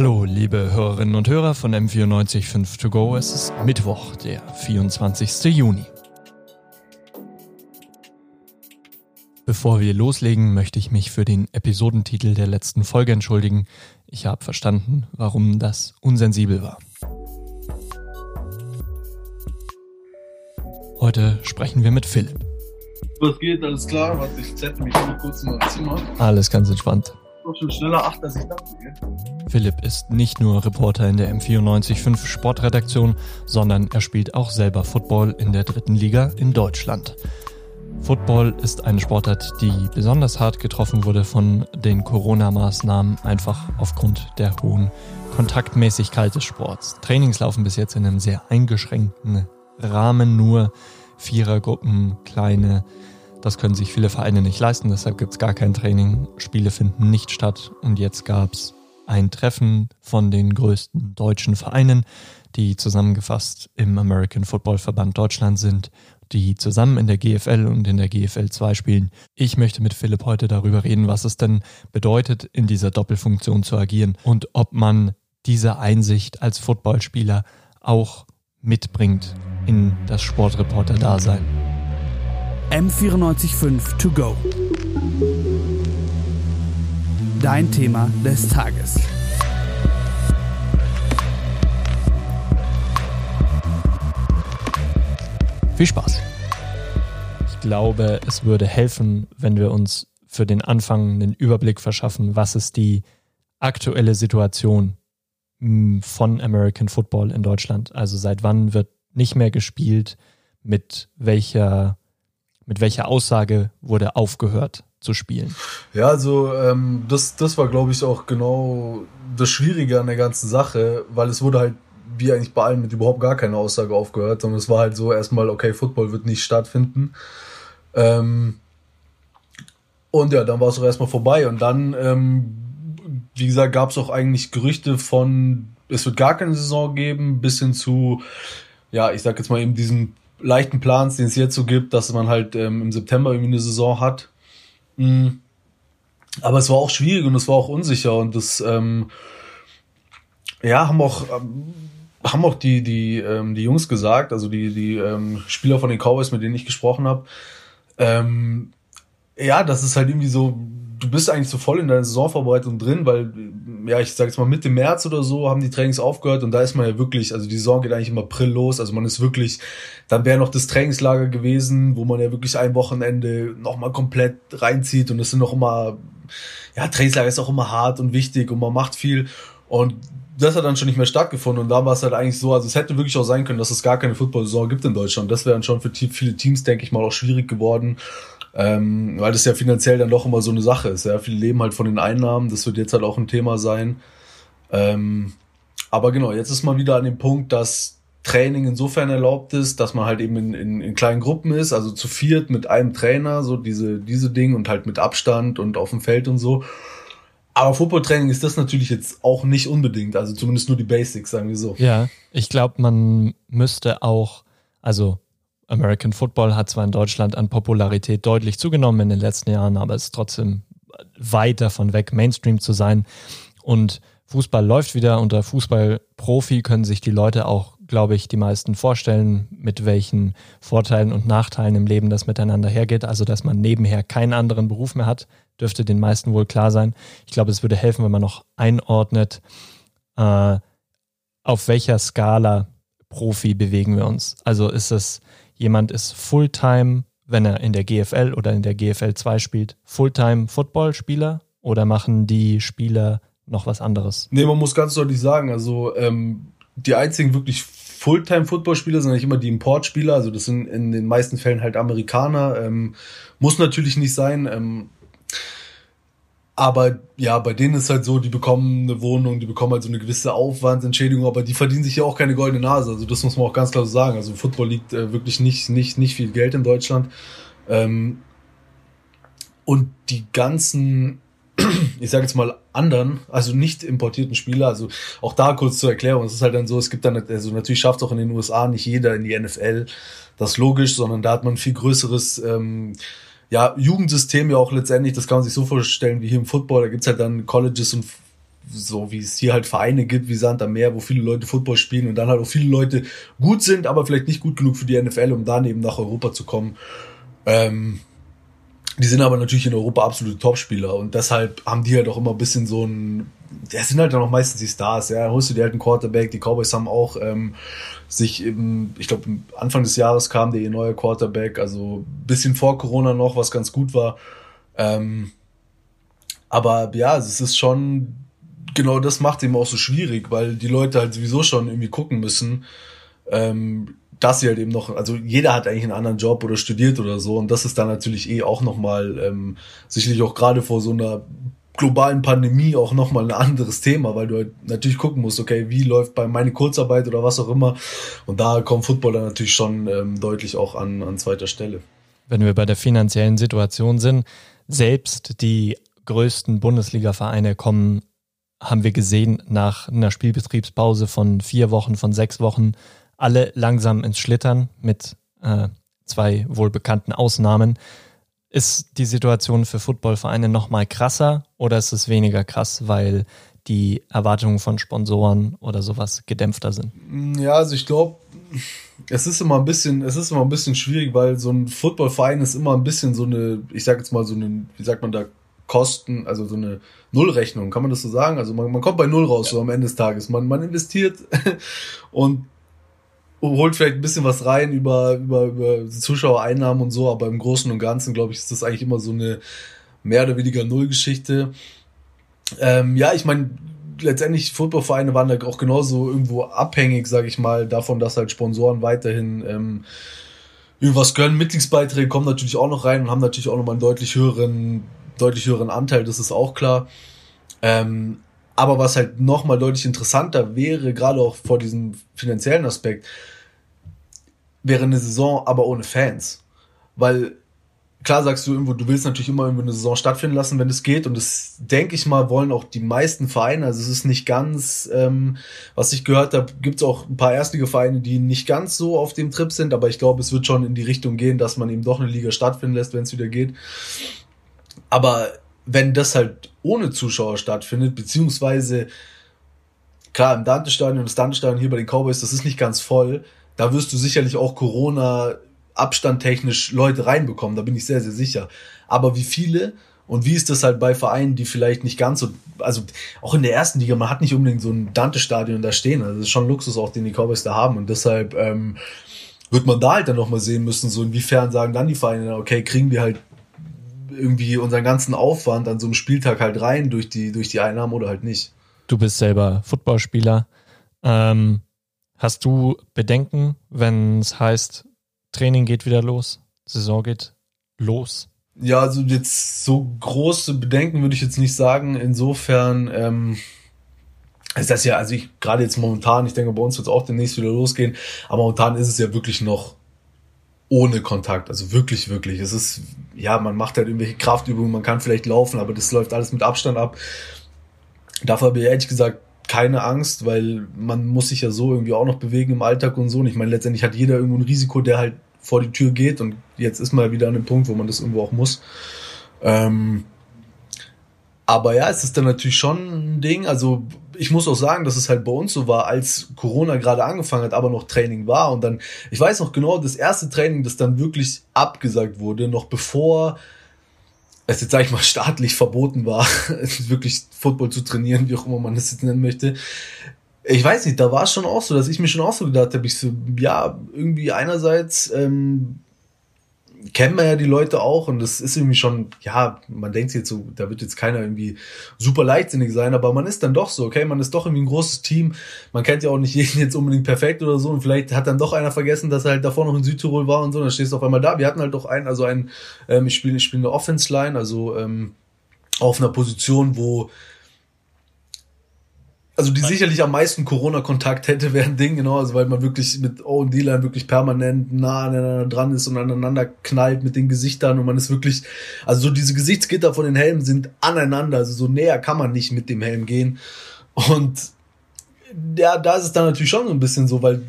Hallo, liebe Hörerinnen und Hörer von M945 To Go. Es ist Mittwoch, der 24. Juni. Bevor wir loslegen, möchte ich mich für den Episodentitel der letzten Folge entschuldigen. Ich habe verstanden, warum das unsensibel war. Heute sprechen wir mit Philipp. Was geht? Alles klar? Warte, ich zettel mich noch kurz in mein Zimmer. Alles ganz entspannt. Doch schon schneller acht, als ich dachte. Philipp ist nicht nur Reporter in der M945 Sportredaktion, sondern er spielt auch selber Football in der dritten Liga in Deutschland. Football ist eine Sportart, die besonders hart getroffen wurde von den Corona-Maßnahmen, einfach aufgrund der hohen Kontaktmäßigkeit des Sports. Trainings laufen bis jetzt in einem sehr eingeschränkten Rahmen, nur Vierergruppen, kleine. Das können sich viele Vereine nicht leisten, deshalb gibt es gar kein Training. Spiele finden nicht statt und jetzt gab es ein Treffen von den größten deutschen Vereinen, die zusammengefasst im American Football Verband Deutschland sind die zusammen in der GFL und in der GFL 2 spielen. Ich möchte mit Philipp heute darüber reden, was es denn bedeutet, in dieser Doppelfunktion zu agieren und ob man diese Einsicht als Footballspieler auch mitbringt in das Sportreporter-Dasein. M945 To Go. Dein Thema des Tages. Viel Spaß. Ich glaube, es würde helfen, wenn wir uns für den Anfang einen Überblick verschaffen, was ist die aktuelle Situation hm, von American Football in Deutschland. Also seit wann wird nicht mehr gespielt, mit welcher, mit welcher Aussage wurde aufgehört zu spielen. Ja, also ähm, das, das war, glaube ich, auch genau das Schwierige an der ganzen Sache, weil es wurde halt wie eigentlich bei allen mit überhaupt gar keine Aussage aufgehört, sondern es war halt so erstmal, okay, Football wird nicht stattfinden. Ähm, und ja, dann war es auch erstmal vorbei. Und dann, ähm, wie gesagt, gab es auch eigentlich Gerüchte von, es wird gar keine Saison geben, bis hin zu, ja, ich sag jetzt mal eben diesen leichten Plans, den es jetzt so gibt, dass man halt ähm, im September irgendwie eine Saison hat. Mhm. Aber es war auch schwierig und es war auch unsicher und das, ähm, ja, haben auch, ähm, haben auch die, die, ähm, die Jungs gesagt, also die, die ähm, Spieler von den Cowboys, mit denen ich gesprochen habe, ähm, ja, das ist halt irgendwie so, du bist eigentlich so voll in deiner Saisonvorbereitung drin, weil, ja, ich sag jetzt mal Mitte März oder so haben die Trainings aufgehört und da ist man ja wirklich, also die Saison geht eigentlich im April los, also man ist wirklich, dann wäre noch das Trainingslager gewesen, wo man ja wirklich ein Wochenende nochmal komplett reinzieht und es sind noch immer, ja, Trainingslager ist auch immer hart und wichtig und man macht viel. Und das hat dann schon nicht mehr stattgefunden und da war es halt eigentlich so, also es hätte wirklich auch sein können, dass es gar keine Football-Saison gibt in Deutschland. Das wäre dann schon für viele Teams, denke ich mal, auch schwierig geworden, ähm, weil das ja finanziell dann doch immer so eine Sache ist. Ja, viele leben halt von den Einnahmen, das wird jetzt halt auch ein Thema sein. Ähm, aber genau, jetzt ist man wieder an dem Punkt, dass Training insofern erlaubt ist, dass man halt eben in, in, in kleinen Gruppen ist, also zu viert mit einem Trainer, so diese, diese Dinge und halt mit Abstand und auf dem Feld und so. Aber Footballtraining ist das natürlich jetzt auch nicht unbedingt, also zumindest nur die Basics, sagen wir so. Ja, ich glaube, man müsste auch, also American Football hat zwar in Deutschland an Popularität deutlich zugenommen in den letzten Jahren, aber ist trotzdem weit davon weg, Mainstream zu sein. Und Fußball läuft wieder. Unter Fußballprofi können sich die Leute auch, glaube ich, die meisten vorstellen, mit welchen Vorteilen und Nachteilen im Leben das miteinander hergeht. Also, dass man nebenher keinen anderen Beruf mehr hat, dürfte den meisten wohl klar sein. Ich glaube, es würde helfen, wenn man noch einordnet, äh, auf welcher Skala Profi bewegen wir uns. Also ist es, jemand ist Fulltime, wenn er in der GFL oder in der GFL 2 spielt, Fulltime Footballspieler oder machen die Spieler noch was anderes? Nee, man muss ganz deutlich sagen, also ähm, die einzigen wirklich Fulltime-Footballspieler sind eigentlich immer die Importspieler, also das sind in den meisten Fällen halt Amerikaner. Ähm, muss natürlich nicht sein. Ähm, aber ja, bei denen ist halt so, die bekommen eine Wohnung, die bekommen halt so eine gewisse Aufwandsentschädigung, aber die verdienen sich ja auch keine goldene Nase. Also das muss man auch ganz klar so sagen. Also Football liegt äh, wirklich nicht, nicht, nicht viel Geld in Deutschland. Ähm, und die ganzen, ich sage jetzt mal anderen, also nicht importierten Spieler, also auch da kurz zur Erklärung, es ist halt dann so, es gibt dann, also natürlich schafft auch in den USA nicht jeder in die NFL, das logisch, sondern da hat man viel größeres ähm, ja, Jugendsystem ja auch letztendlich, das kann man sich so vorstellen wie hier im Football, da gibt's halt dann Colleges und so wie es hier halt Vereine gibt, wie Sand am Meer, wo viele Leute Football spielen und dann halt auch viele Leute gut sind, aber vielleicht nicht gut genug für die NFL, um dann eben nach Europa zu kommen. Ähm, die sind aber natürlich in Europa absolute Topspieler und deshalb haben die halt auch immer ein bisschen so ein, ja, sind halt dann auch meistens die Stars, ja, holst du dir halt einen Quarterback, die Cowboys haben auch ähm, sich eben, ich glaube, Anfang des Jahres kam der neue Quarterback, also bisschen vor Corona noch, was ganz gut war. Ähm, aber ja, es ist schon, genau das macht eben auch so schwierig, weil die Leute halt sowieso schon irgendwie gucken müssen, ähm, dass sie halt eben noch, also jeder hat eigentlich einen anderen Job oder studiert oder so und das ist dann natürlich eh auch nochmal ähm, sicherlich auch gerade vor so einer globalen Pandemie auch nochmal ein anderes Thema, weil du halt natürlich gucken musst, okay, wie läuft bei meine Kurzarbeit oder was auch immer und da kommt Football dann natürlich schon ähm, deutlich auch an, an zweiter Stelle. Wenn wir bei der finanziellen Situation sind, selbst die größten Bundesliga-Vereine kommen, haben wir gesehen, nach einer Spielbetriebspause von vier Wochen, von sechs Wochen alle langsam ins Schlittern mit äh, zwei wohlbekannten Ausnahmen. Ist die Situation für Footballvereine nochmal krasser oder ist es weniger krass, weil die Erwartungen von Sponsoren oder sowas gedämpfter sind? Ja, also ich glaube, es ist immer ein bisschen, es ist immer ein bisschen schwierig, weil so ein Footballverein ist immer ein bisschen so eine, ich sag jetzt mal so eine, wie sagt man da, Kosten, also so eine Nullrechnung, kann man das so sagen? Also man, man kommt bei Null raus, ja. so am Ende des Tages. Man, man investiert und holt vielleicht ein bisschen was rein über, über, über Zuschauereinnahmen und so, aber im Großen und Ganzen, glaube ich, ist das eigentlich immer so eine mehr oder weniger Nullgeschichte. Ähm, ja, ich meine, letztendlich Footballvereine waren da auch genauso irgendwo abhängig, sage ich mal, davon, dass halt Sponsoren weiterhin ähm, irgendwas gönnen. Mitgliedsbeiträge kommen natürlich auch noch rein und haben natürlich auch noch mal einen deutlich höheren, deutlich höheren Anteil, das ist auch klar. Ähm, aber was halt nochmal deutlich interessanter wäre, gerade auch vor diesem finanziellen Aspekt, wäre eine Saison aber ohne Fans. Weil klar sagst du irgendwo, du willst natürlich immer irgendwo eine Saison stattfinden lassen, wenn es geht. Und das denke ich mal, wollen auch die meisten Vereine. Also es ist nicht ganz, ähm, was ich gehört habe, gibt es auch ein paar Erstliga-Vereine, die nicht ganz so auf dem Trip sind, aber ich glaube, es wird schon in die Richtung gehen, dass man eben doch eine Liga stattfinden lässt, wenn es wieder geht. Aber wenn das halt ohne Zuschauer stattfindet, beziehungsweise klar, im Dante-Stadion, das Dante-Stadion hier bei den Cowboys, das ist nicht ganz voll. Da wirst du sicherlich auch Corona abstandtechnisch Leute reinbekommen, da bin ich sehr, sehr sicher. Aber wie viele und wie ist das halt bei Vereinen, die vielleicht nicht ganz so, also auch in der ersten Liga, man hat nicht unbedingt so ein Dante-Stadion da stehen. Also das ist schon Luxus auch, den die Cowboys da haben. Und deshalb ähm, wird man da halt dann nochmal sehen müssen, so inwiefern sagen dann die Vereine, okay, kriegen wir halt irgendwie unseren ganzen Aufwand an so einem Spieltag halt rein durch die, durch die Einnahmen oder halt nicht. Du bist selber Footballspieler. Ähm, hast du Bedenken, wenn es heißt, Training geht wieder los, Saison geht los? Ja, also jetzt so große Bedenken würde ich jetzt nicht sagen. Insofern ähm, ist das ja, also ich gerade jetzt momentan, ich denke, bei uns wird es auch demnächst wieder losgehen, aber momentan ist es ja wirklich noch ohne Kontakt. Also wirklich, wirklich. Es ist, ja, man macht halt irgendwelche Kraftübungen, man kann vielleicht laufen, aber das läuft alles mit Abstand ab. Dafür habe ich ehrlich gesagt keine Angst, weil man muss sich ja so irgendwie auch noch bewegen im Alltag und so. Und ich meine, letztendlich hat jeder irgendwo ein Risiko, der halt vor die Tür geht und jetzt ist man wieder an dem Punkt, wo man das irgendwo auch muss. Ähm, aber ja, es ist dann natürlich schon ein Ding. Also ich muss auch sagen, dass es halt bei uns so war, als Corona gerade angefangen hat, aber noch Training war. Und dann, ich weiß noch genau, das erste Training, das dann wirklich abgesagt wurde, noch bevor es jetzt, sag ich mal, staatlich verboten war, wirklich Football zu trainieren, wie auch immer man das jetzt nennen möchte. Ich weiß nicht, da war es schon auch so, dass ich mir schon auch so gedacht habe, ich so, ja, irgendwie einerseits ähm, kennt man ja die Leute auch und das ist irgendwie schon, ja, man denkt jetzt so, da wird jetzt keiner irgendwie super leichtsinnig sein, aber man ist dann doch so, okay, man ist doch irgendwie ein großes Team, man kennt ja auch nicht jeden jetzt unbedingt perfekt oder so und vielleicht hat dann doch einer vergessen, dass er halt davor noch in Südtirol war und so, dann stehst du auf einmal da. Wir hatten halt doch einen, also einen, ähm, ich spiele ich spiele eine Offense-Line, also ähm, auf einer Position, wo also die sicherlich am meisten Corona-Kontakt hätte, wäre ein Ding, genau, also weil man wirklich mit O und D-Line wirklich permanent nah aneinander dran ist und aneinander knallt mit den Gesichtern und man ist wirklich, also so diese Gesichtsgitter von den Helmen sind aneinander, also so näher kann man nicht mit dem Helm gehen. Und ja, da ist es dann natürlich schon so ein bisschen so, weil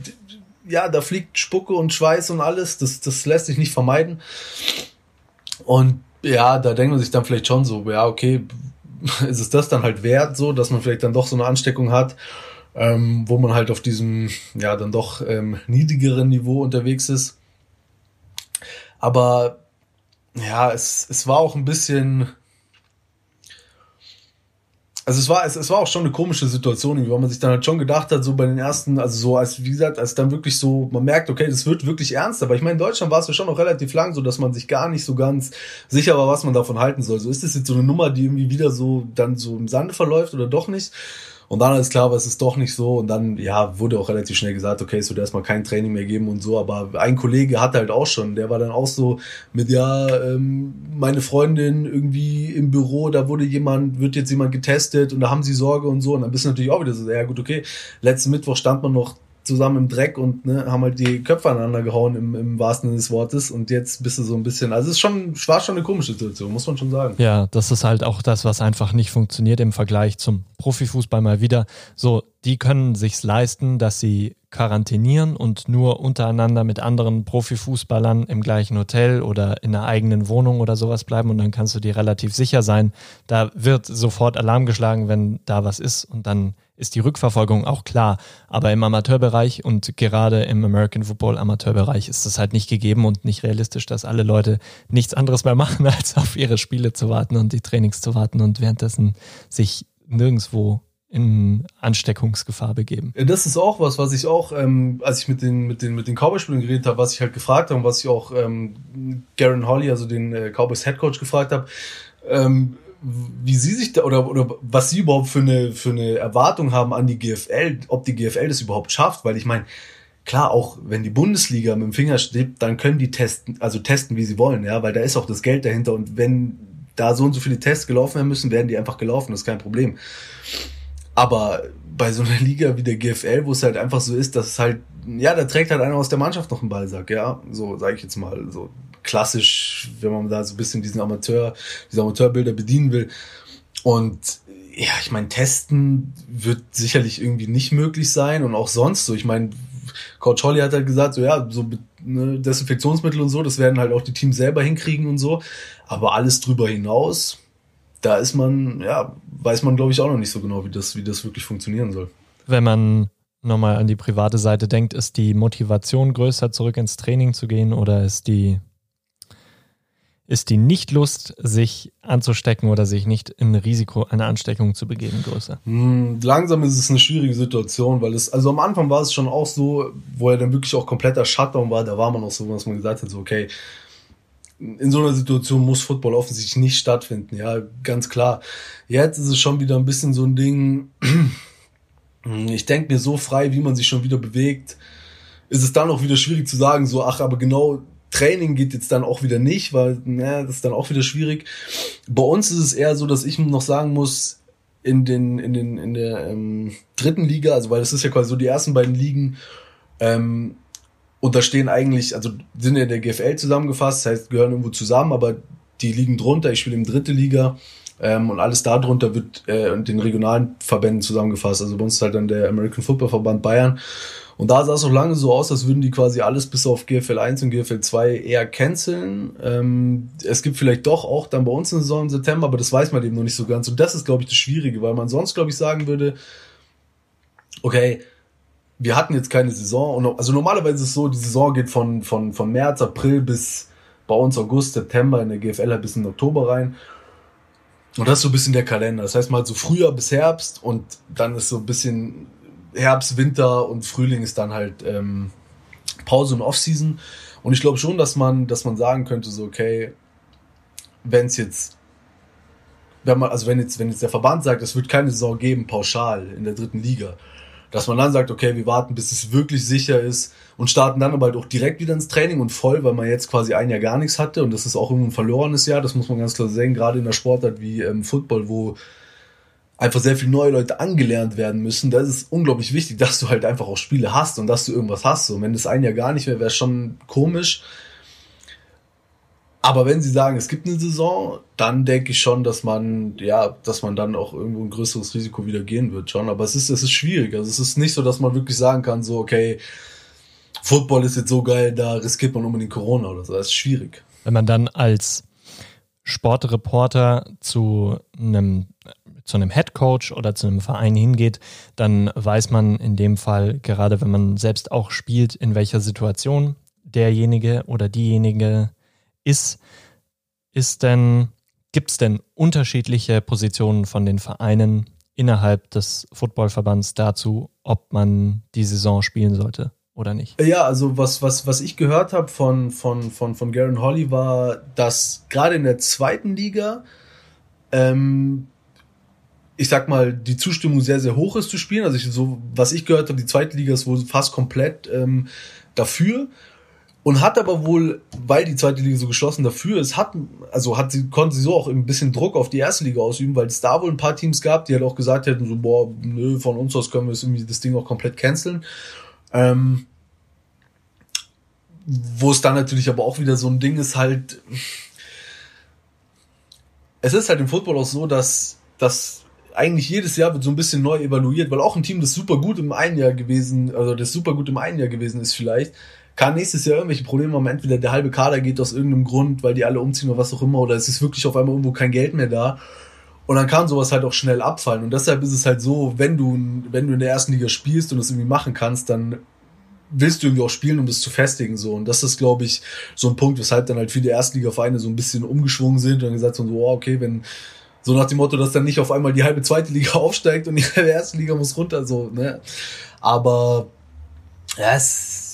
ja, da fliegt Spucke und Schweiß und alles, das, das lässt sich nicht vermeiden. Und ja, da denkt man sich dann vielleicht schon so, ja, okay, ist es das dann halt wert, so, dass man vielleicht dann doch so eine Ansteckung hat, ähm, wo man halt auf diesem, ja, dann doch ähm, niedrigeren Niveau unterwegs ist. Aber ja, es, es war auch ein bisschen, also es war, es, es war auch schon eine komische Situation, weil man sich dann halt schon gedacht hat, so bei den ersten, also so als, wie gesagt, als dann wirklich so, man merkt, okay, das wird wirklich ernst, aber ich meine, in Deutschland war es ja schon noch relativ lang so, dass man sich gar nicht so ganz sicher war, was man davon halten soll. So ist das jetzt so eine Nummer, die irgendwie wieder so dann so im Sande verläuft oder doch nicht? Und dann ist klar, aber es ist doch nicht so. Und dann, ja, wurde auch relativ schnell gesagt, okay, es wird erstmal kein Training mehr geben und so. Aber ein Kollege hatte halt auch schon, der war dann auch so mit, ja, ähm, meine Freundin irgendwie im Büro, da wurde jemand, wird jetzt jemand getestet und da haben sie Sorge und so. Und dann bist du natürlich auch wieder so, ja gut, okay, letzten Mittwoch stand man noch zusammen im Dreck und ne, haben halt die Köpfe aneinander gehauen im, im wahrsten Sinne des Wortes und jetzt bist du so ein bisschen, also es ist schon, war schon eine komische Situation, muss man schon sagen. Ja, das ist halt auch das, was einfach nicht funktioniert im Vergleich zum Profifußball mal wieder. So, die können sich's leisten, dass sie quarantinieren und nur untereinander mit anderen Profifußballern im gleichen Hotel oder in einer eigenen Wohnung oder sowas bleiben und dann kannst du dir relativ sicher sein, da wird sofort Alarm geschlagen, wenn da was ist und dann ist die Rückverfolgung auch klar. Aber im Amateurbereich und gerade im American Football Amateurbereich ist das halt nicht gegeben und nicht realistisch, dass alle Leute nichts anderes mehr machen, als auf ihre Spiele zu warten und die Trainings zu warten und währenddessen sich nirgendwo in Ansteckungsgefahr begeben. Das ist auch was, was ich auch, ähm, als ich mit den mit den mit den Cowboys-Spielern geredet habe, was ich halt gefragt habe und was ich auch ähm, Garen Holly, also den äh, Cowboys Head Coach, gefragt habe. Ähm, wie sie sich da oder, oder was sie überhaupt für eine, für eine Erwartung haben an die GFL, ob die GFL das überhaupt schafft, weil ich meine, klar, auch wenn die Bundesliga mit dem Finger steht, dann können die testen, also testen, wie sie wollen, ja, weil da ist auch das Geld dahinter und wenn da so und so viele Tests gelaufen werden müssen, werden die einfach gelaufen, das ist kein Problem. Aber bei so einer Liga wie der GFL, wo es halt einfach so ist, dass es halt, ja, da trägt halt einer aus der Mannschaft noch einen Ballsack, ja, so sage ich jetzt mal, so klassisch, wenn man da so ein bisschen diesen Amateur, diese Amateurbilder bedienen will. Und ja, ich meine, testen wird sicherlich irgendwie nicht möglich sein und auch sonst so. Ich meine, Coach Holly hat halt gesagt, so ja, so ne, Desinfektionsmittel und so, das werden halt auch die Teams selber hinkriegen und so. Aber alles drüber hinaus, da ist man, ja, weiß man glaube ich auch noch nicht so genau, wie das, wie das wirklich funktionieren soll. Wenn man nochmal an die private Seite denkt, ist die Motivation größer, zurück ins Training zu gehen oder ist die ist die Nichtlust, sich anzustecken oder sich nicht in Risiko einer Ansteckung zu begeben, größer? Hm, langsam ist es eine schwierige Situation, weil es, also am Anfang war es schon auch so, wo er dann wirklich auch kompletter Shutdown war, da war man auch so, was man gesagt hat, so, okay, in so einer Situation muss Football offensichtlich nicht stattfinden, ja, ganz klar. Jetzt ist es schon wieder ein bisschen so ein Ding, ich denke mir so frei, wie man sich schon wieder bewegt, ist es dann auch wieder schwierig zu sagen, so, ach, aber genau Training geht jetzt dann auch wieder nicht, weil na, das ist dann auch wieder schwierig. Bei uns ist es eher so, dass ich noch sagen muss, in den in den in der ähm, dritten Liga, also weil das ist ja quasi so die ersten beiden Ligen, ähm, und da stehen eigentlich, also sind ja der GFL zusammengefasst, das heißt gehören irgendwo zusammen, aber die liegen drunter. Ich spiele im dritte Liga ähm, und alles darunter wird äh, den regionalen Verbänden zusammengefasst. Also bei uns ist halt dann der American Football Verband Bayern und da sah es auch lange so aus, als würden die quasi alles bis auf GFL 1 und GFL 2 eher canceln. Ähm, es gibt vielleicht doch auch dann bei uns eine Saison im September, aber das weiß man eben noch nicht so ganz. Und das ist, glaube ich, das Schwierige, weil man sonst, glaube ich, sagen würde, okay, wir hatten jetzt keine Saison. Und also normalerweise ist es so, die Saison geht von, von, von März, April bis bei uns August, September, in der GFL halt bis in Oktober rein. Und das ist so ein bisschen der Kalender. Das heißt mal so Frühjahr bis Herbst und dann ist so ein bisschen Herbst, Winter und Frühling ist dann halt ähm, Pause und Offseason. Und ich glaube schon, dass man, dass man sagen könnte, so, okay, wenn es jetzt, wenn man, also wenn jetzt, wenn jetzt der Verband sagt, es wird keine Saison geben, pauschal in der dritten Liga, dass man dann sagt, okay, wir warten, bis es wirklich sicher ist und starten dann aber halt auch direkt wieder ins Training und voll, weil man jetzt quasi ein Jahr gar nichts hatte und das ist auch ein verlorenes Jahr, das muss man ganz klar sehen, gerade in der Sportart wie ähm, Football, wo einfach sehr viele neue Leute angelernt werden müssen. Da ist es unglaublich wichtig, dass du halt einfach auch Spiele hast und dass du irgendwas hast. So, wenn das ein Jahr gar nicht wäre, wäre schon komisch. Aber wenn sie sagen, es gibt eine Saison, dann denke ich schon, dass man, ja, dass man dann auch irgendwo ein größeres Risiko wieder gehen wird schon. Aber es ist, es ist schwierig. Also es ist nicht so, dass man wirklich sagen kann, so, okay, Football ist jetzt so geil, da riskiert man unbedingt Corona oder so. Das ist schwierig. Wenn man dann als Sportreporter zu einem zu einem Head Coach oder zu einem Verein hingeht, dann weiß man in dem Fall, gerade wenn man selbst auch spielt, in welcher Situation derjenige oder diejenige ist. Ist denn, gibt es denn unterschiedliche Positionen von den Vereinen innerhalb des Footballverbands dazu, ob man die Saison spielen sollte? oder nicht? Ja, also was, was, was ich gehört habe von, von, von, von Garen Holly war, dass gerade in der zweiten Liga, ähm, ich sag mal, die Zustimmung sehr, sehr hoch ist zu spielen. Also ich, so, was ich gehört habe, die zweite Liga ist wohl fast komplett ähm, dafür. Und hat aber wohl, weil die zweite Liga so geschlossen dafür ist, hat, also hat sie, konnte sie so auch ein bisschen Druck auf die erste Liga ausüben, weil es da wohl ein paar Teams gab, die halt auch gesagt hätten, so, boah, nö, von uns aus können wir irgendwie das Ding auch komplett canceln. Ähm, wo es dann natürlich aber auch wieder so ein Ding ist, halt. Es ist halt im Football auch so, dass, dass eigentlich jedes Jahr wird so ein bisschen neu evaluiert, weil auch ein Team, das super gut im einen Jahr gewesen, also das super gut im einen Jahr gewesen ist vielleicht, kann nächstes Jahr irgendwelche Probleme haben. Entweder der halbe Kader geht aus irgendeinem Grund, weil die alle umziehen oder was auch immer, oder es ist wirklich auf einmal irgendwo kein Geld mehr da. Und dann kann sowas halt auch schnell abfallen. Und deshalb ist es halt so, wenn du, wenn du in der ersten Liga spielst und es irgendwie machen kannst, dann willst du irgendwie auch spielen, um das zu festigen, so. Und das ist, glaube ich, so ein Punkt, weshalb dann halt viele Erstligavereine so ein bisschen umgeschwungen sind und gesagt haben, so, oh, okay, wenn, so nach dem Motto, dass dann nicht auf einmal die halbe zweite Liga aufsteigt und die halbe erste Liga muss runter, so, ne. Aber, ja, es,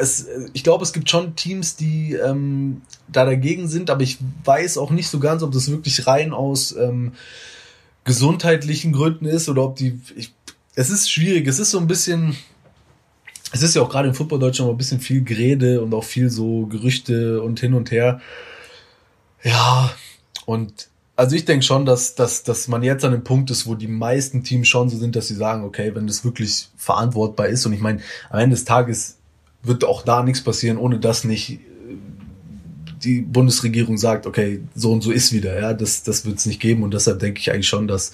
es ich glaube, es gibt schon Teams, die ähm, da dagegen sind, aber ich weiß auch nicht so ganz, ob das wirklich rein aus ähm, gesundheitlichen Gründen ist oder ob die, ich, es ist schwierig, es ist so ein bisschen, es ist ja auch gerade im Football Deutschland ein bisschen viel Gerede und auch viel so Gerüchte und hin und her. Ja, und also ich denke schon, dass, dass, dass man jetzt an dem Punkt ist, wo die meisten Teams schon so sind, dass sie sagen, okay, wenn das wirklich verantwortbar ist und ich meine, am Ende des Tages wird auch da nichts passieren, ohne dass nicht äh, die Bundesregierung sagt, okay, so und so ist wieder, ja, das, das wird es nicht geben und deshalb denke ich eigentlich schon, dass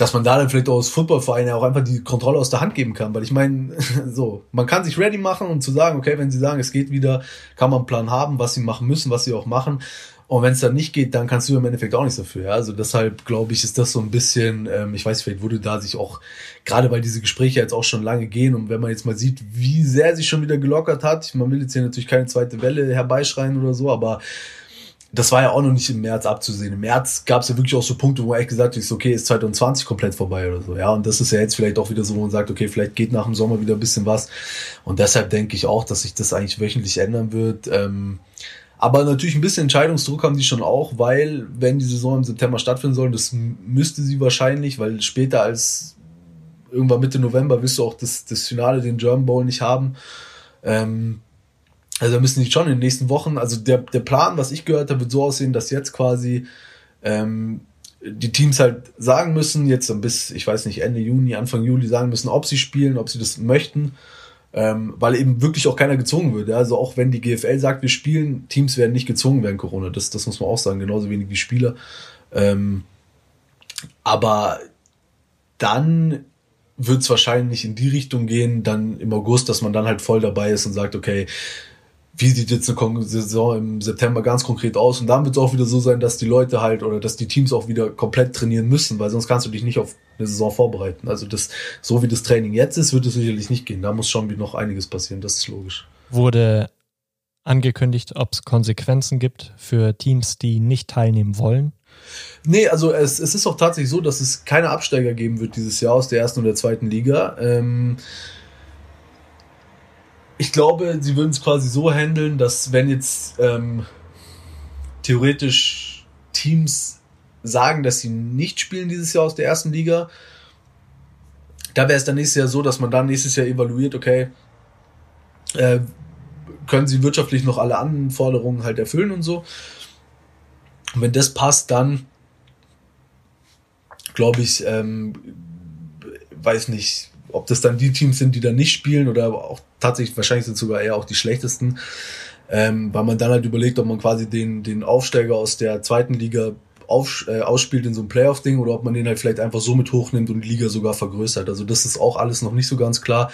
dass man da dann vielleicht auch als Footballverein ja auch einfach die Kontrolle aus der Hand geben kann. Weil ich meine, so, man kann sich ready machen und zu sagen, okay, wenn sie sagen, es geht wieder, kann man einen Plan haben, was sie machen müssen, was sie auch machen. Und wenn es dann nicht geht, dann kannst du im Endeffekt auch nichts dafür. Ja? Also deshalb glaube ich, ist das so ein bisschen, ähm, ich weiß, vielleicht wurde da sich auch, gerade weil diese Gespräche jetzt auch schon lange gehen und wenn man jetzt mal sieht, wie sehr sich schon wieder gelockert hat, man will jetzt hier natürlich keine zweite Welle herbeischreien oder so, aber das war ja auch noch nicht im März abzusehen. Im März gab es ja wirklich auch so Punkte, wo echt gesagt ist, okay, ist 2020 komplett vorbei oder so. Ja, und das ist ja jetzt vielleicht auch wieder so, wo man sagt, okay, vielleicht geht nach dem Sommer wieder ein bisschen was. Und deshalb denke ich auch, dass sich das eigentlich wöchentlich ändern wird. Ähm, aber natürlich ein bisschen Entscheidungsdruck haben die schon auch, weil wenn die Saison im September stattfinden soll, das müsste sie wahrscheinlich, weil später als irgendwann Mitte November wirst du auch das, das Finale, den German Bowl nicht haben. Ähm, also da müssen die schon in den nächsten Wochen, also der, der Plan, was ich gehört habe, wird so aussehen, dass jetzt quasi ähm, die Teams halt sagen müssen, jetzt bis, ich weiß nicht, Ende Juni, Anfang Juli sagen müssen, ob sie spielen, ob sie das möchten, ähm, weil eben wirklich auch keiner gezwungen wird. Ja? Also auch wenn die GFL sagt, wir spielen, Teams werden nicht gezwungen während Corona, das, das muss man auch sagen, genauso wenig wie Spieler. Ähm, aber dann wird es wahrscheinlich in die Richtung gehen, dann im August, dass man dann halt voll dabei ist und sagt, okay, wie sieht jetzt eine Saison im September ganz konkret aus? Und dann wird es auch wieder so sein, dass die Leute halt oder dass die Teams auch wieder komplett trainieren müssen, weil sonst kannst du dich nicht auf eine Saison vorbereiten. Also das, so wie das Training jetzt ist, wird es sicherlich nicht gehen. Da muss schon wieder noch einiges passieren, das ist logisch. Wurde angekündigt, ob es Konsequenzen gibt für Teams, die nicht teilnehmen wollen? Nee, also es, es ist auch tatsächlich so, dass es keine Absteiger geben wird dieses Jahr aus der ersten und der zweiten Liga. Ähm, ich glaube, sie würden es quasi so handeln, dass wenn jetzt ähm, theoretisch Teams sagen, dass sie nicht spielen dieses Jahr aus der ersten Liga, da wäre es dann nächstes Jahr so, dass man dann nächstes Jahr evaluiert, okay, äh, können sie wirtschaftlich noch alle Anforderungen halt erfüllen und so. Und wenn das passt, dann glaube ich, ähm, weiß nicht, ob das dann die Teams sind, die dann nicht spielen oder auch tatsächlich, wahrscheinlich sind sogar eher auch die schlechtesten, ähm, weil man dann halt überlegt, ob man quasi den, den Aufsteiger aus der zweiten Liga auf, äh, ausspielt in so einem Playoff-Ding oder ob man den halt vielleicht einfach so mit hochnimmt und die Liga sogar vergrößert. Also das ist auch alles noch nicht so ganz klar.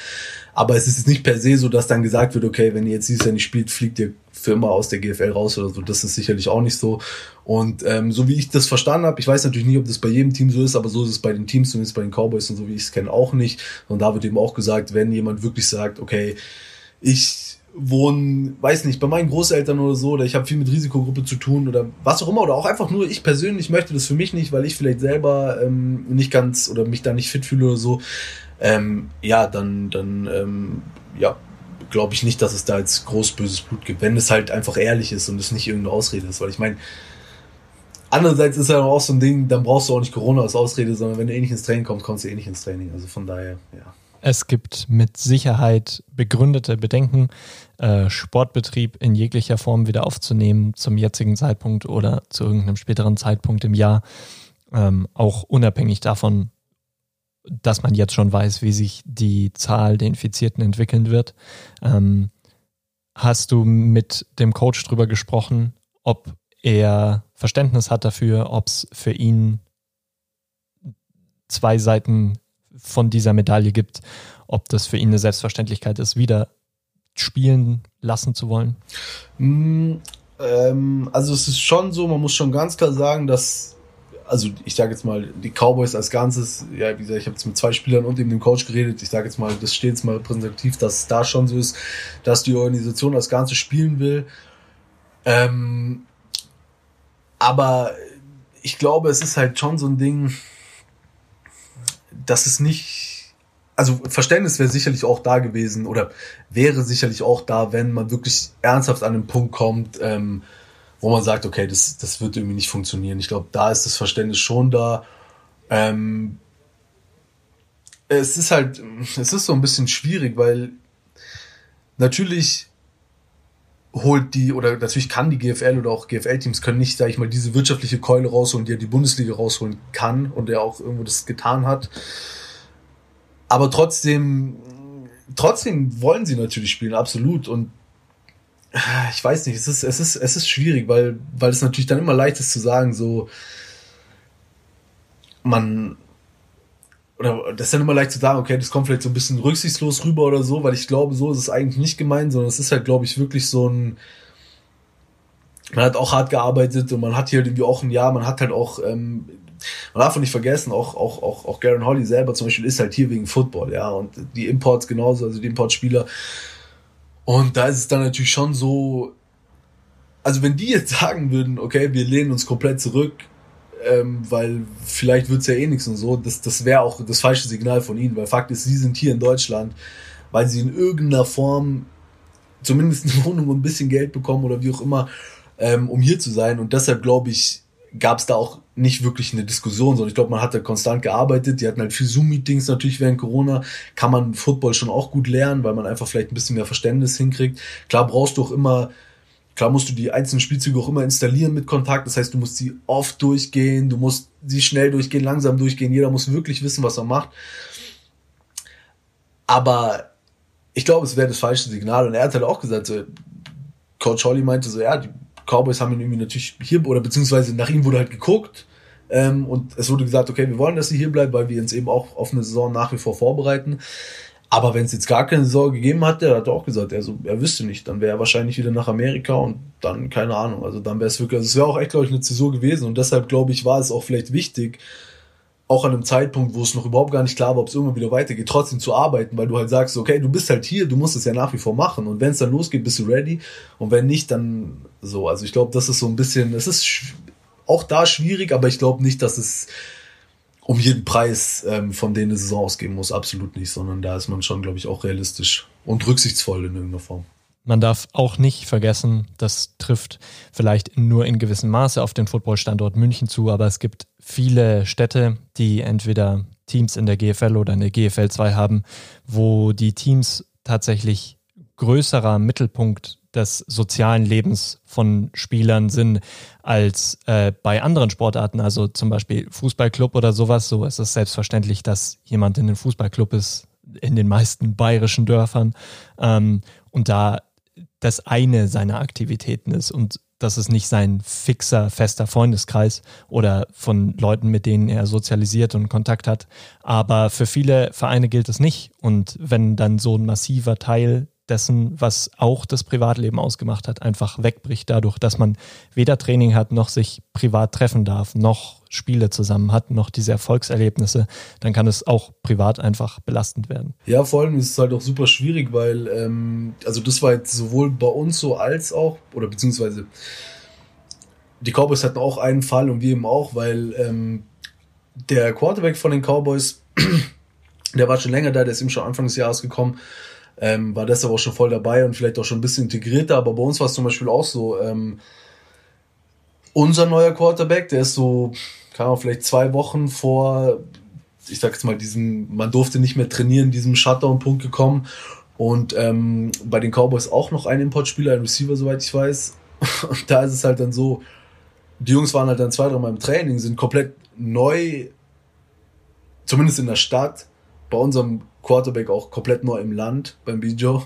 Aber es ist jetzt nicht per se so, dass dann gesagt wird, okay, wenn ihr jetzt dieses Jahr nicht spielt, fliegt ihr für immer aus der GFL raus oder so. Das ist sicherlich auch nicht so. Und ähm, so wie ich das verstanden habe, ich weiß natürlich nicht, ob das bei jedem Team so ist, aber so ist es bei den Teams, zumindest bei den Cowboys und so wie ich es kenne, auch nicht. Und da wird eben auch gesagt, wenn jemand wirklich sagt, okay, ich wohne, weiß nicht, bei meinen Großeltern oder so, oder ich habe viel mit Risikogruppe zu tun oder was auch immer, oder auch einfach nur ich persönlich möchte das für mich nicht, weil ich vielleicht selber ähm, nicht ganz oder mich da nicht fit fühle oder so, ähm, ja, dann, dann, ähm, ja, glaube ich nicht, dass es da jetzt groß böses Blut gibt, wenn es halt einfach ehrlich ist und es nicht irgendeine Ausrede ist, weil ich meine, andererseits ist ja auch so ein Ding, dann brauchst du auch nicht Corona als Ausrede, sondern wenn du eh nicht ins Training kommst, kommst du eh nicht ins Training, also von daher, ja. Es gibt mit Sicherheit begründete Bedenken, äh, Sportbetrieb in jeglicher Form wieder aufzunehmen zum jetzigen Zeitpunkt oder zu irgendeinem späteren Zeitpunkt im Jahr. Ähm, auch unabhängig davon, dass man jetzt schon weiß, wie sich die Zahl der Infizierten entwickeln wird. Ähm, hast du mit dem Coach drüber gesprochen, ob er Verständnis hat dafür, ob es für ihn zwei Seiten von dieser Medaille gibt, ob das für ihn eine Selbstverständlichkeit ist, wieder spielen lassen zu wollen? Mm, ähm, also es ist schon so, man muss schon ganz klar sagen, dass also ich sage jetzt mal, die Cowboys als Ganzes, ja, wie gesagt, ich habe jetzt mit zwei Spielern und eben dem Coach geredet. Ich sage jetzt mal, das steht jetzt mal repräsentativ, dass es da schon so ist, dass die Organisation als Ganzes spielen will. Ähm, aber ich glaube, es ist halt schon so ein Ding, dass es nicht, also Verständnis wäre sicherlich auch da gewesen oder wäre sicherlich auch da, wenn man wirklich ernsthaft an den Punkt kommt, ähm, wo man sagt, okay, das, das wird irgendwie nicht funktionieren. Ich glaube, da ist das Verständnis schon da. Ähm, es ist halt, es ist so ein bisschen schwierig, weil natürlich holt die, oder natürlich kann die GFL oder auch GFL-Teams können nicht, sag ich mal, diese wirtschaftliche Keule rausholen, die ja die Bundesliga rausholen kann und der auch irgendwo das getan hat. Aber trotzdem, trotzdem wollen sie natürlich spielen, absolut. Und ich weiß nicht, es ist, es ist, es ist schwierig, weil, weil es natürlich dann immer leicht ist zu sagen, so, man, oder das ist dann immer leicht zu sagen, okay, das kommt vielleicht so ein bisschen rücksichtslos rüber oder so, weil ich glaube, so ist es eigentlich nicht gemeint, sondern es ist halt, glaube ich, wirklich so ein, man hat auch hart gearbeitet und man hat hier irgendwie auch ein Jahr, man hat halt auch, ähm, man darf nicht vergessen, auch, auch, auch, auch Garen Holly selber zum Beispiel ist halt hier wegen Football, ja, und die Imports genauso, also die Importspieler, und da ist es dann natürlich schon so, also wenn die jetzt sagen würden, okay, wir lehnen uns komplett zurück, ähm, weil vielleicht wird's ja eh nichts und so, das, das wäre auch das falsche Signal von ihnen, weil Fakt ist, sie sind hier in Deutschland, weil sie in irgendeiner Form zumindest eine Wohnung und ein bisschen Geld bekommen oder wie auch immer, ähm, um hier zu sein. Und deshalb glaube ich, gab es da auch nicht wirklich eine Diskussion, sondern ich glaube, man hat da konstant gearbeitet. Die hatten halt viel Zoom-Meetings natürlich während Corona. Kann man Football schon auch gut lernen, weil man einfach vielleicht ein bisschen mehr Verständnis hinkriegt. Klar brauchst du auch immer, klar musst du die einzelnen Spielzüge auch immer installieren mit Kontakt. Das heißt, du musst sie oft durchgehen, du musst sie schnell durchgehen, langsam durchgehen. Jeder muss wirklich wissen, was er macht. Aber ich glaube, es wäre das falsche Signal. Und er hat halt auch gesagt, so, Coach Holly meinte so, ja, die Cowboys haben ihn irgendwie natürlich hier, oder beziehungsweise nach ihm wurde halt geguckt. Ähm, und es wurde gesagt, okay, wir wollen, dass sie hier bleibt, weil wir uns eben auch auf eine Saison nach wie vor vorbereiten. Aber wenn es jetzt gar keine Saison gegeben hat, der hat auch gesagt, er, so, er wüsste nicht, dann wäre er wahrscheinlich wieder nach Amerika und dann, keine Ahnung, also dann wäre es wirklich, also es wäre auch echt, glaube ich, eine Zäsur gewesen und deshalb, glaube ich, war es auch vielleicht wichtig, auch an einem Zeitpunkt, wo es noch überhaupt gar nicht klar war, ob es irgendwann wieder weitergeht, trotzdem zu arbeiten, weil du halt sagst, okay, du bist halt hier, du musst es ja nach wie vor machen und wenn es dann losgeht, bist du ready und wenn nicht, dann so. Also ich glaube, das ist so ein bisschen, es ist auch da schwierig, aber ich glaube nicht, dass es um jeden Preis ähm, von denen eine Saison ausgeben muss, absolut nicht, sondern da ist man schon, glaube ich, auch realistisch und rücksichtsvoll in irgendeiner Form. Man darf auch nicht vergessen, das trifft vielleicht nur in gewissem Maße auf den Footballstandort München zu, aber es gibt viele Städte, die entweder Teams in der GFL oder in der GFL 2 haben, wo die Teams tatsächlich größerer Mittelpunkt des sozialen Lebens von Spielern sind als äh, bei anderen Sportarten, also zum Beispiel Fußballclub oder sowas. So ist es selbstverständlich, dass jemand in den Fußballclub ist, in den meisten bayerischen Dörfern. Ähm, und da das eine seiner Aktivitäten ist. Und das ist nicht sein fixer, fester Freundeskreis oder von Leuten, mit denen er sozialisiert und Kontakt hat. Aber für viele Vereine gilt es nicht. Und wenn dann so ein massiver Teil dessen, was auch das Privatleben ausgemacht hat, einfach wegbricht dadurch, dass man weder Training hat, noch sich privat treffen darf, noch Spiele zusammen hat, noch diese Erfolgserlebnisse, dann kann es auch privat einfach belastend werden. Ja, vor allem ist es halt auch super schwierig, weil, ähm, also das war jetzt sowohl bei uns so als auch, oder beziehungsweise die Cowboys hatten auch einen Fall und wir eben auch, weil ähm, der Quarterback von den Cowboys, der war schon länger da, der ist eben schon Anfang des Jahres gekommen, ähm, war deshalb auch schon voll dabei und vielleicht auch schon ein bisschen integrierter, aber bei uns war es zum Beispiel auch so, ähm, unser neuer Quarterback, der ist so, kann man vielleicht zwei Wochen vor, ich sag jetzt mal, diesem, man durfte nicht mehr trainieren, diesem Shutdown-Punkt gekommen. Und ähm, bei den Cowboys auch noch ein Importspieler, ein Receiver, soweit ich weiß. Und da ist es halt dann so, die Jungs waren halt dann zwei, drei Mal im Training, sind komplett neu, zumindest in der Stadt, bei unserem Quarterback auch komplett neu im Land, beim Bijo.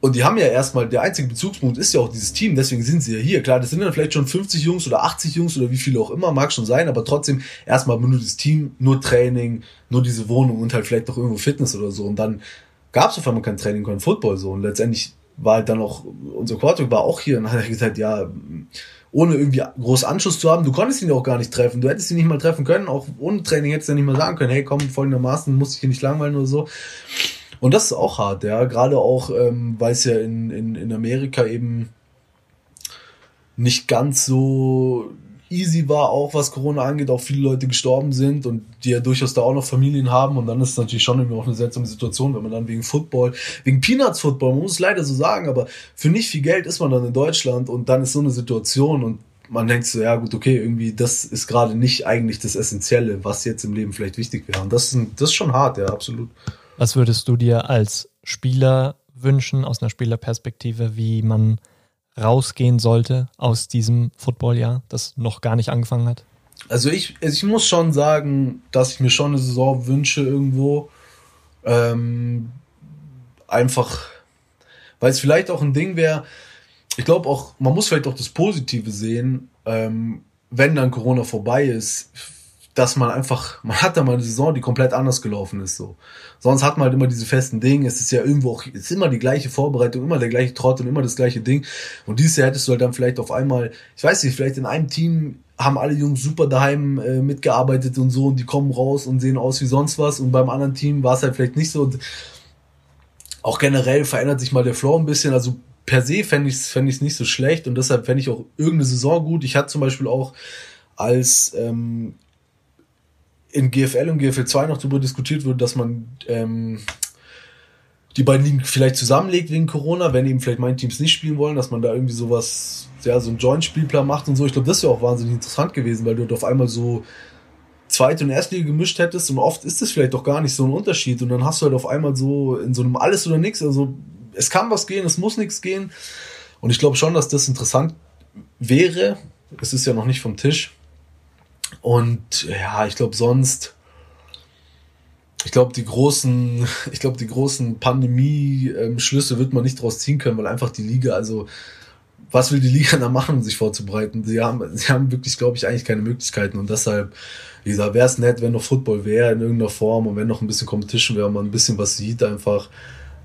Und die haben ja erstmal, der einzige Bezugspunkt ist ja auch dieses Team, deswegen sind sie ja hier. Klar, das sind dann vielleicht schon 50 Jungs oder 80 Jungs oder wie viele auch immer, mag schon sein, aber trotzdem erstmal nur das Team, nur Training, nur diese Wohnung und halt vielleicht noch irgendwo Fitness oder so. Und dann gab es auf einmal kein Training, kein Football so. Und letztendlich war halt dann auch, unser Quarterback war auch hier und hat gesagt, ja, ohne irgendwie groß Anschluss zu haben, du konntest ihn ja auch gar nicht treffen. Du hättest ihn nicht mal treffen können, auch ohne Training hättest du ja nicht mal sagen können, hey, komm, folgendermaßen, musst dich hier nicht langweilen oder so. Und das ist auch hart, ja. Gerade auch, ähm, weil es ja in, in, in Amerika eben nicht ganz so easy war, auch was Corona angeht, auch viele Leute gestorben sind und die ja durchaus da auch noch Familien haben und dann ist es natürlich schon irgendwie auch eine seltsame Situation, wenn man dann wegen Football, wegen Peanuts Football, man muss es leider so sagen, aber für nicht viel Geld ist man dann in Deutschland und dann ist so eine Situation und man denkt so, ja gut, okay, irgendwie das ist gerade nicht eigentlich das Essentielle, was jetzt im Leben vielleicht wichtig wäre und das ist, das ist schon hart, ja, absolut. Was würdest du dir als Spieler wünschen, aus einer Spielerperspektive, wie man rausgehen sollte aus diesem Footballjahr, das noch gar nicht angefangen hat? Also ich, also ich muss schon sagen, dass ich mir schon eine Saison wünsche irgendwo. Ähm, einfach, weil es vielleicht auch ein Ding wäre, ich glaube auch, man muss vielleicht auch das Positive sehen, ähm, wenn dann Corona vorbei ist, dass man einfach, man hat da mal eine Saison, die komplett anders gelaufen ist, so. Sonst hat man halt immer diese festen Dinge, es ist ja irgendwo auch, es ist immer die gleiche Vorbereitung, immer der gleiche Trott und immer das gleiche Ding. Und dieses Jahr hättest du halt dann vielleicht auf einmal, ich weiß nicht, vielleicht in einem Team haben alle Jungs super daheim äh, mitgearbeitet und so und die kommen raus und sehen aus wie sonst was und beim anderen Team war es halt vielleicht nicht so. Und auch generell verändert sich mal der Flow ein bisschen, also per se fände ich es fänd nicht so schlecht und deshalb fände ich auch irgendeine Saison gut. Ich hatte zum Beispiel auch als ähm, in GFL und GFL 2 noch darüber diskutiert wird, dass man ähm, die beiden Ligen vielleicht zusammenlegt wegen Corona, wenn eben vielleicht meine Teams nicht spielen wollen, dass man da irgendwie sowas, ja, so einen Joint-Spielplan macht und so. Ich glaube, das wäre auch wahnsinnig interessant gewesen, weil du auf einmal so zweite und Erstliga gemischt hättest und oft ist das vielleicht doch gar nicht so ein Unterschied und dann hast du halt auf einmal so in so einem alles oder nichts, also es kann was gehen, es muss nichts gehen und ich glaube schon, dass das interessant wäre. Es ist ja noch nicht vom Tisch. Und ja, ich glaube sonst, ich glaube die großen, ich glaube die großen Pandemie-Schlüsse wird man nicht draus ziehen können, weil einfach die Liga, also was will die Liga da machen, um sich vorzubereiten? Sie haben, sie haben wirklich, glaube ich, eigentlich keine Möglichkeiten und deshalb, wie gesagt, wäre es nett, wenn noch Football wäre in irgendeiner Form und wenn noch ein bisschen Competition wäre, man ein bisschen was sieht einfach.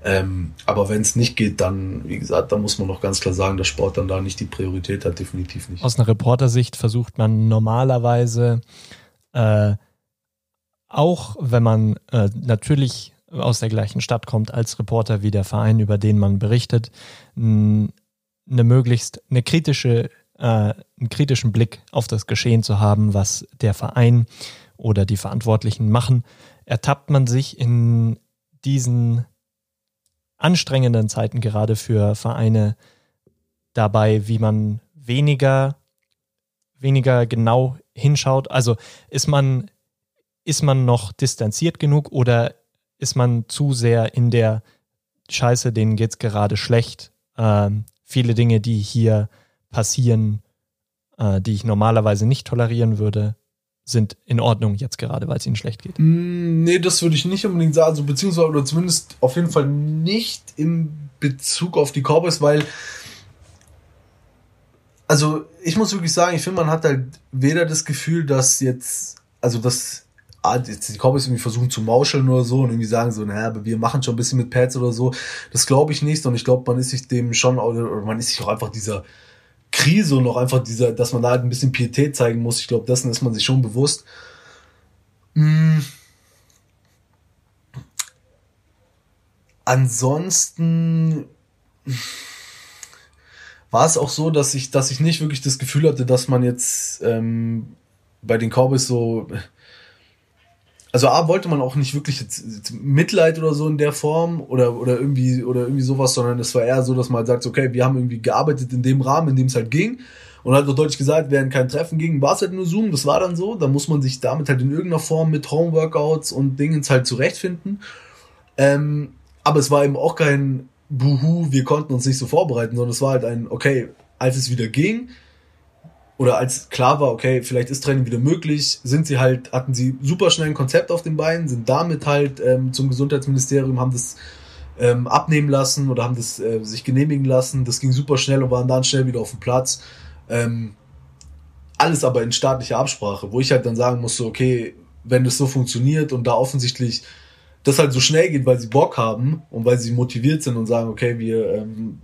Ähm, aber wenn es nicht geht, dann, wie gesagt, da muss man noch ganz klar sagen, dass Sport dann da nicht die Priorität hat, definitiv nicht. Aus einer Reportersicht versucht man normalerweise, äh, auch wenn man äh, natürlich aus der gleichen Stadt kommt als Reporter wie der Verein, über den man berichtet, eine möglichst eine kritische, äh, einen kritischen Blick auf das Geschehen zu haben, was der Verein oder die Verantwortlichen machen, ertappt man sich in diesen anstrengenden Zeiten gerade für Vereine dabei, wie man weniger, weniger genau hinschaut. Also ist man, ist man noch distanziert genug oder ist man zu sehr in der Scheiße, denen geht es gerade schlecht. Ähm, viele Dinge, die hier passieren, äh, die ich normalerweise nicht tolerieren würde, sind in Ordnung jetzt gerade, weil es ihnen schlecht geht? Mm, nee, das würde ich nicht unbedingt sagen, also beziehungsweise oder zumindest auf jeden Fall nicht im Bezug auf die Cowboys, weil also ich muss wirklich sagen, ich finde, man hat halt weder das Gefühl, dass jetzt, also dass ah, die Cowboys irgendwie versuchen zu mauscheln oder so und irgendwie sagen so, naja, aber wir machen schon ein bisschen mit Pads oder so. Das glaube ich nicht und ich glaube, man ist sich dem schon, oder man ist sich auch einfach dieser Krise und auch einfach dieser, dass man da halt ein bisschen Pietät zeigen muss. Ich glaube, dessen ist man sich schon bewusst. Hm. Ansonsten war es auch so, dass ich, dass ich nicht wirklich das Gefühl hatte, dass man jetzt ähm, bei den Cowboys so. Also A wollte man auch nicht wirklich Mitleid oder so in der Form oder, oder irgendwie oder irgendwie sowas, sondern es war eher so, dass man sagt, okay, wir haben irgendwie gearbeitet in dem Rahmen, in dem es halt ging. Und halt noch deutlich gesagt, während kein Treffen ging, war es halt nur Zoom, das war dann so. Da muss man sich damit halt in irgendeiner Form mit Homeworkouts und Dingens halt zurechtfinden. Ähm, aber es war eben auch kein Buhu, wir konnten uns nicht so vorbereiten, sondern es war halt ein, okay, als es wieder ging, oder als klar war, okay, vielleicht ist Training wieder möglich, sind sie halt, hatten sie super schnell ein Konzept auf den Beinen, sind damit halt ähm, zum Gesundheitsministerium, haben das ähm, abnehmen lassen oder haben das äh, sich genehmigen lassen. Das ging super schnell und waren dann schnell wieder auf dem Platz. Ähm, alles aber in staatlicher Absprache, wo ich halt dann sagen musste, okay, wenn das so funktioniert und da offensichtlich das halt so schnell geht, weil sie Bock haben und weil sie motiviert sind und sagen, okay, wir ähm,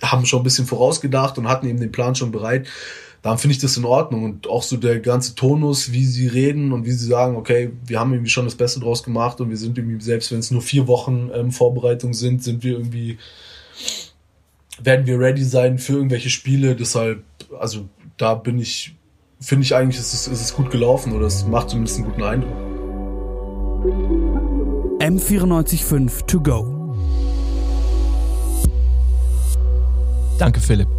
haben schon ein bisschen vorausgedacht und hatten eben den Plan schon bereit, dann finde ich das in Ordnung. Und auch so der ganze Tonus, wie sie reden und wie sie sagen, okay, wir haben irgendwie schon das Beste draus gemacht und wir sind irgendwie, selbst wenn es nur vier Wochen ähm, Vorbereitung sind, sind wir irgendwie, werden wir ready sein für irgendwelche Spiele. Deshalb, also da bin ich, finde ich eigentlich, ist es, ist es gut gelaufen oder es macht zumindest einen guten Eindruck. M945 to go. Danke, Philipp.